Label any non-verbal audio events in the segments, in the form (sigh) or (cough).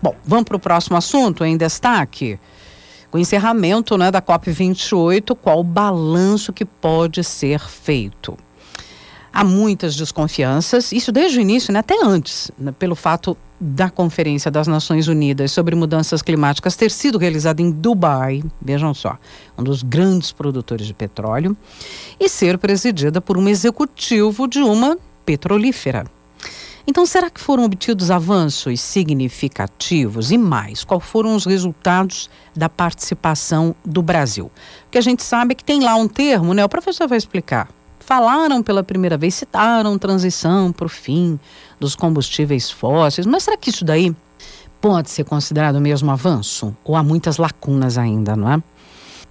Bom, vamos para o próximo assunto em destaque. O encerramento né, da COP28, qual o balanço que pode ser feito? Há muitas desconfianças, isso desde o início, né, até antes, né, pelo fato da Conferência das Nações Unidas sobre Mudanças Climáticas ter sido realizada em Dubai, vejam só, um dos grandes produtores de petróleo, e ser presidida por um executivo de uma petrolífera. Então, será que foram obtidos avanços significativos? E mais, quais foram os resultados da participação do Brasil? Porque a gente sabe que tem lá um termo, né? O professor vai explicar. Falaram pela primeira vez, citaram transição para o fim dos combustíveis fósseis, mas será que isso daí pode ser considerado mesmo avanço? Ou há muitas lacunas ainda, não é?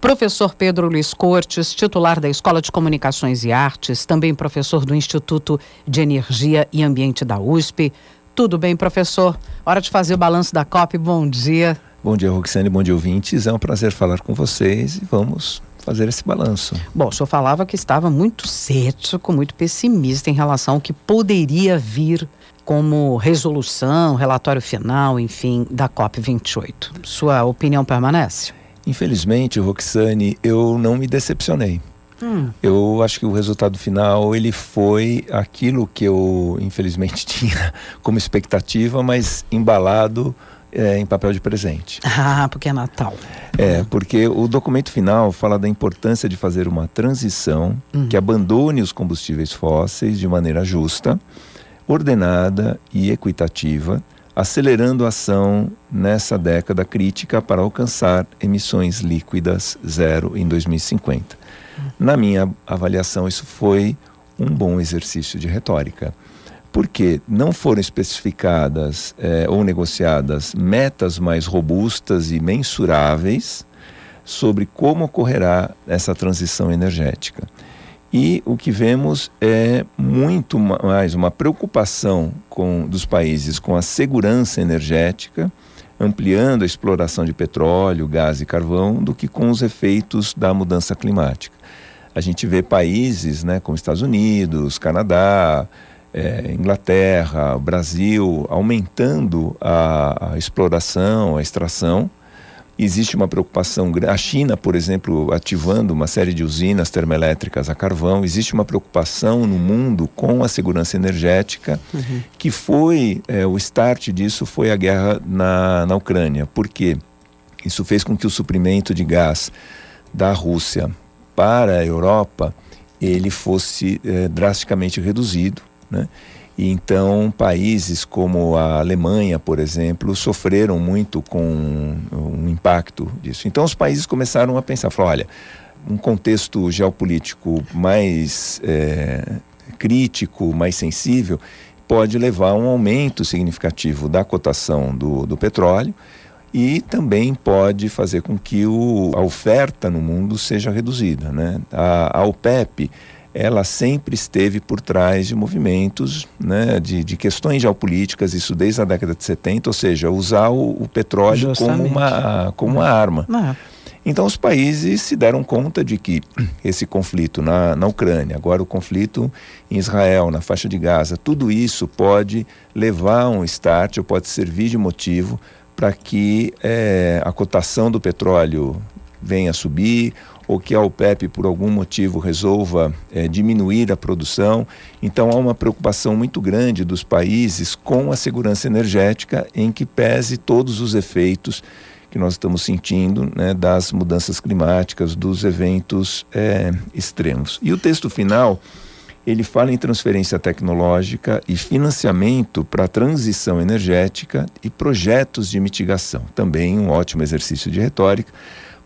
Professor Pedro Luiz Cortes, titular da Escola de Comunicações e Artes, também professor do Instituto de Energia e Ambiente da USP. Tudo bem, professor? Hora de fazer o balanço da COP. Bom dia. Bom dia, Roxane. Bom dia, ouvintes. É um prazer falar com vocês e vamos fazer esse balanço. Bom, o senhor falava que estava muito cético, muito pessimista em relação ao que poderia vir como resolução, relatório final, enfim, da COP28. Sua opinião permanece? Infelizmente, Roxane, eu não me decepcionei. Hum. Eu acho que o resultado final ele foi aquilo que eu infelizmente (laughs) tinha como expectativa, mas embalado é, em papel de presente. Ah, porque é Natal. É, porque o documento final fala da importância de fazer uma transição hum. que abandone os combustíveis fósseis de maneira justa, ordenada e equitativa acelerando a ação nessa década crítica para alcançar emissões líquidas zero em 2050. Na minha avaliação, isso foi um bom exercício de retórica, porque não foram especificadas eh, ou negociadas metas mais robustas e mensuráveis sobre como ocorrerá essa transição energética. E o que vemos é muito mais uma preocupação com, dos países com a segurança energética, ampliando a exploração de petróleo, gás e carvão, do que com os efeitos da mudança climática. A gente vê países né, como Estados Unidos, Canadá, é, Inglaterra, Brasil, aumentando a, a exploração, a extração, Existe uma preocupação, a China, por exemplo, ativando uma série de usinas termoelétricas a carvão, existe uma preocupação no mundo com a segurança energética, uhum. que foi, é, o start disso foi a guerra na, na Ucrânia. Por quê? Isso fez com que o suprimento de gás da Rússia para a Europa ele fosse é, drasticamente reduzido, né? E então, países como a Alemanha, por exemplo, sofreram muito com um impacto disso. Então, os países começaram a pensar: falaram, olha, um contexto geopolítico mais é, crítico, mais sensível, pode levar a um aumento significativo da cotação do, do petróleo e também pode fazer com que o, a oferta no mundo seja reduzida. Né? A, a OPEP ela sempre esteve por trás de movimentos, né, de, de questões geopolíticas, isso desde a década de 70, ou seja, usar o, o petróleo como uma, como uma arma. Não. É. Então os países se deram conta de que esse conflito na, na Ucrânia, agora o conflito em Israel, na faixa de Gaza, tudo isso pode levar a um start, ou pode servir de motivo para que é, a cotação do petróleo venha a subir ou que a OPEP, por algum motivo, resolva é, diminuir a produção. Então, há uma preocupação muito grande dos países com a segurança energética, em que pese todos os efeitos que nós estamos sentindo né, das mudanças climáticas, dos eventos é, extremos. E o texto final ele fala em transferência tecnológica e financiamento para a transição energética e projetos de mitigação. Também um ótimo exercício de retórica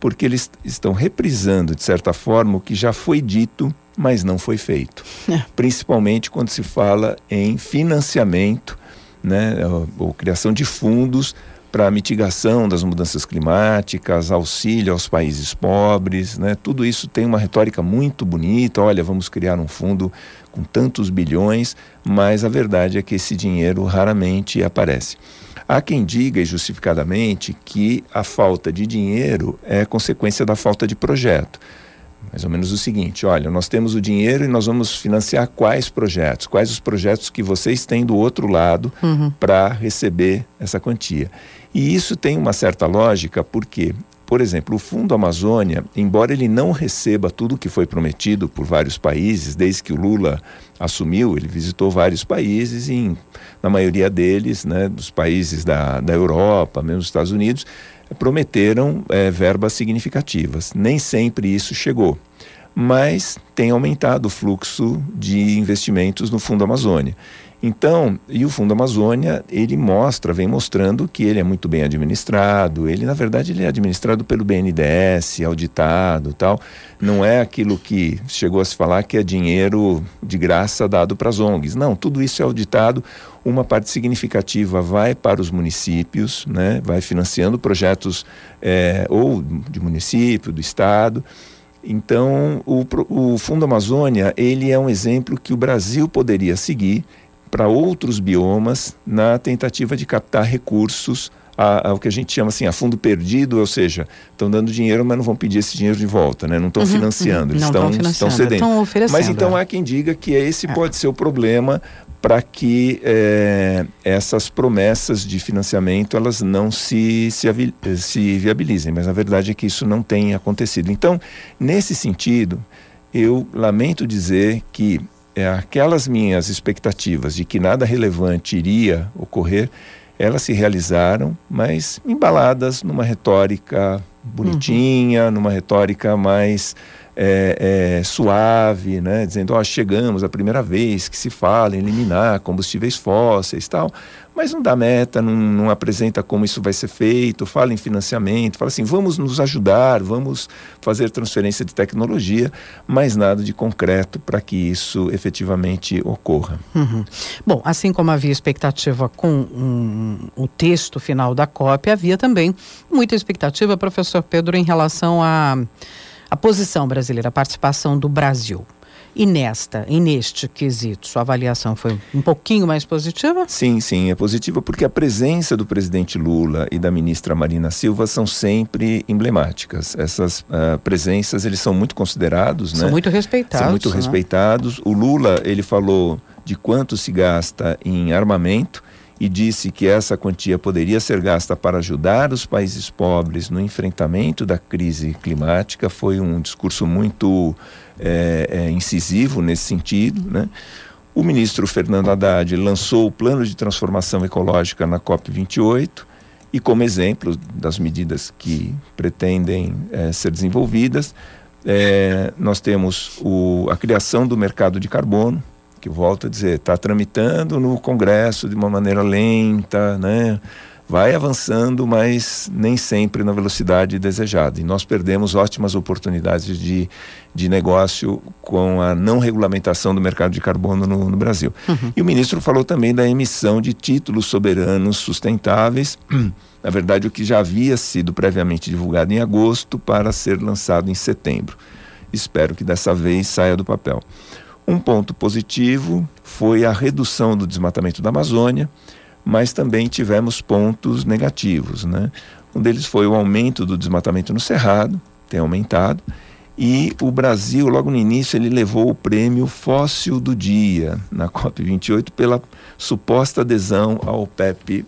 porque eles estão reprisando, de certa forma, o que já foi dito, mas não foi feito. É. Principalmente quando se fala em financiamento, né, ou, ou criação de fundos para a mitigação das mudanças climáticas, auxílio aos países pobres, né? Tudo isso tem uma retórica muito bonita. Olha, vamos criar um fundo com tantos bilhões, mas a verdade é que esse dinheiro raramente aparece. Há quem diga, e justificadamente, que a falta de dinheiro é consequência da falta de projeto. mais ou menos o seguinte: olha, nós temos o dinheiro e nós vamos financiar quais projetos, quais os projetos que vocês têm do outro lado uhum. para receber essa quantia. E isso tem uma certa lógica, porque, por exemplo, o Fundo Amazônia, embora ele não receba tudo que foi prometido por vários países, desde que o Lula assumiu, ele visitou vários países e, em, na maioria deles, né, dos países da, da Europa, mesmo dos Estados Unidos, prometeram é, verbas significativas. Nem sempre isso chegou, mas tem aumentado o fluxo de investimentos no Fundo Amazônia. Então, e o Fundo Amazônia, ele mostra, vem mostrando que ele é muito bem administrado, ele na verdade ele é administrado pelo BNDES, auditado, tal. Não é aquilo que chegou a se falar que é dinheiro de graça dado para as ONGs. Não, tudo isso é auditado, uma parte significativa vai para os municípios, né? Vai financiando projetos é, ou de município, do estado. Então, o, o Fundo Amazônia, ele é um exemplo que o Brasil poderia seguir para outros biomas na tentativa de captar recursos ao que a gente chama assim, a fundo perdido, ou seja, estão dando dinheiro, mas não vão pedir esse dinheiro de volta, né? não estão uhum, financiando, eles estão, estão cedendo. Mas então é. há quem diga que esse é. pode ser o problema para que é, essas promessas de financiamento elas não se, se, se viabilizem, mas a verdade é que isso não tem acontecido. Então, nesse sentido, eu lamento dizer que é, aquelas minhas expectativas de que nada relevante iria ocorrer, elas se realizaram, mas embaladas numa retórica bonitinha, uhum. numa retórica mais é, é, suave, né? dizendo, ó, chegamos a primeira vez que se fala em eliminar combustíveis fósseis tal mas não dá meta, não, não, apresenta como isso vai ser feito, fala em financiamento, fala assim, vamos nos ajudar, vamos fazer transferência de tecnologia, mas nada de concreto para que isso efetivamente ocorra. Uhum. Bom, assim como havia expectativa com um, o texto final da COP, havia também muita expectativa, professor Pedro, em relação a, a posição brasileira, a participação do Brasil. E nesta, e neste quesito, sua avaliação foi um pouquinho mais positiva? Sim, sim, é positiva porque a presença do presidente Lula e da ministra Marina Silva são sempre emblemáticas. Essas uh, presenças, eles são muito considerados, são né? muito respeitados. São muito né? respeitados. O Lula, ele falou de quanto se gasta em armamento e disse que essa quantia poderia ser gasta para ajudar os países pobres no enfrentamento da crise climática. Foi um discurso muito é, é, incisivo nesse sentido. Né? O ministro Fernando Haddad lançou o plano de transformação ecológica na COP28 e, como exemplo das medidas que pretendem é, ser desenvolvidas, nós temos o, a criação do mercado de carbono, que volto a dizer, está tramitando no Congresso de uma maneira lenta, né? vai avançando, mas nem sempre na velocidade desejada. E nós perdemos ótimas oportunidades de, de negócio com a não regulamentação do mercado de carbono no, no Brasil. Uhum. E o ministro falou também da emissão de títulos soberanos sustentáveis, (clears throat) na verdade, o que já havia sido previamente divulgado em agosto para ser lançado em setembro. Espero que dessa vez saia do papel. Um ponto positivo foi a redução do desmatamento da Amazônia, mas também tivemos pontos negativos. Né? Um deles foi o aumento do desmatamento no Cerrado, tem aumentado, e o Brasil, logo no início, ele levou o prêmio Fóssil do Dia na COP28 pela suposta adesão ao PEP+,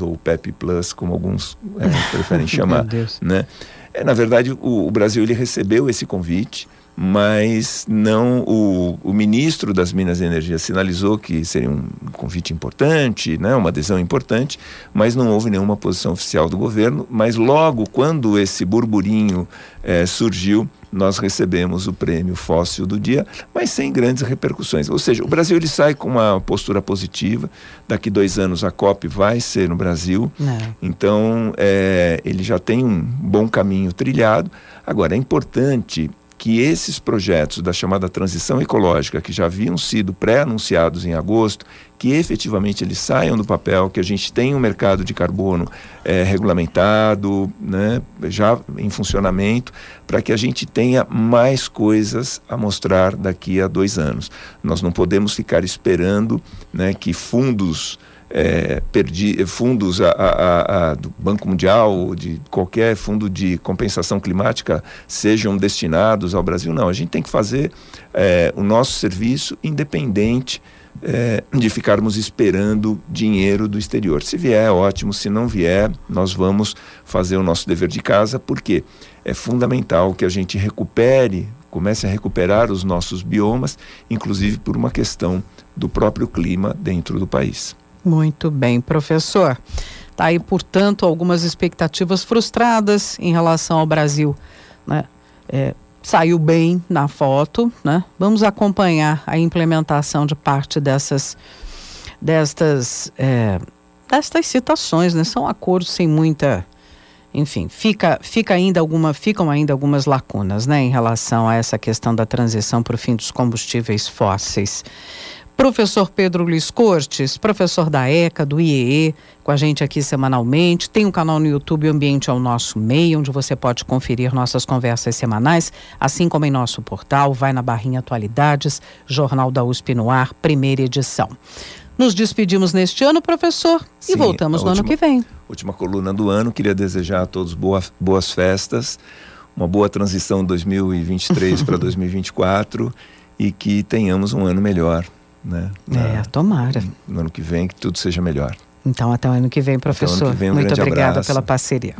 ou PEP Plus, como alguns é, preferem (laughs) chamar. né? É, na verdade, o, o Brasil ele recebeu esse convite, mas não o, o, ministro das Minas e Energia sinalizou que seria um convite importante, né, uma adesão importante, mas não houve nenhuma posição oficial do governo. Mas logo quando esse burburinho eh, surgiu, nós recebemos o prêmio fóssil do dia, mas sem grandes repercussões. Ou seja, o Brasil ele sai com uma postura positiva. Daqui dois anos a COP vai ser no Brasil, não. É. então é, ele já tem um bom caminho trilhado. Agora é importante que esses projetos da chamada transição ecológica, que já haviam sido pré-anunciados em agosto, que efetivamente eles saiam do papel, que a gente tenha um mercado de carbono é, regulamentado, né, já em funcionamento, para que a gente tenha mais coisas a mostrar daqui a dois anos. Nós não podemos ficar esperando né, que fundos é, perdi, fundos a, a, a, do, Banco Mundial ou de qualquer fundo de compensação climática sejam destinados ao Brasil. Não, a gente tem que fazer é, o nosso serviço independente é, de ficarmos esperando dinheiro do exterior. Se vier, ótimo. Se não vier, nós vamos fazer o nosso dever de casa, porque é fundamental que a gente recupere, comece a recuperar os nossos biomas, inclusive por uma questão do próprio clima dentro do país. Muito bem, professor. Tá aí, portanto, algumas expectativas frustradas em relação ao Brasil, né? É, saiu bem na foto, né? Vamos acompanhar a implementação de parte dessas destas é, destas citações, né? São acordos sem muita, enfim, fica fica ainda alguma ficam ainda algumas lacunas, né, em relação a essa questão da transição para o fim dos combustíveis fósseis. Professor Pedro Luiz Cortes, professor da ECA, do IEE, com a gente aqui semanalmente. Tem um canal no YouTube Ambiente ao Nosso Meio, onde você pode conferir nossas conversas semanais, assim como em nosso portal, vai na barrinha Atualidades, Jornal da USP no ar, primeira edição. Nos despedimos neste ano, professor, Sim, e voltamos no última, ano que vem. Última coluna do ano, queria desejar a todos boas, boas festas, uma boa transição 2023 (laughs) para 2024 e que tenhamos um ano melhor né? É, tomara. No ano que vem que tudo seja melhor. Então, até o ano que vem, professor. Que vem, um Muito obrigada abraço. pela parceria.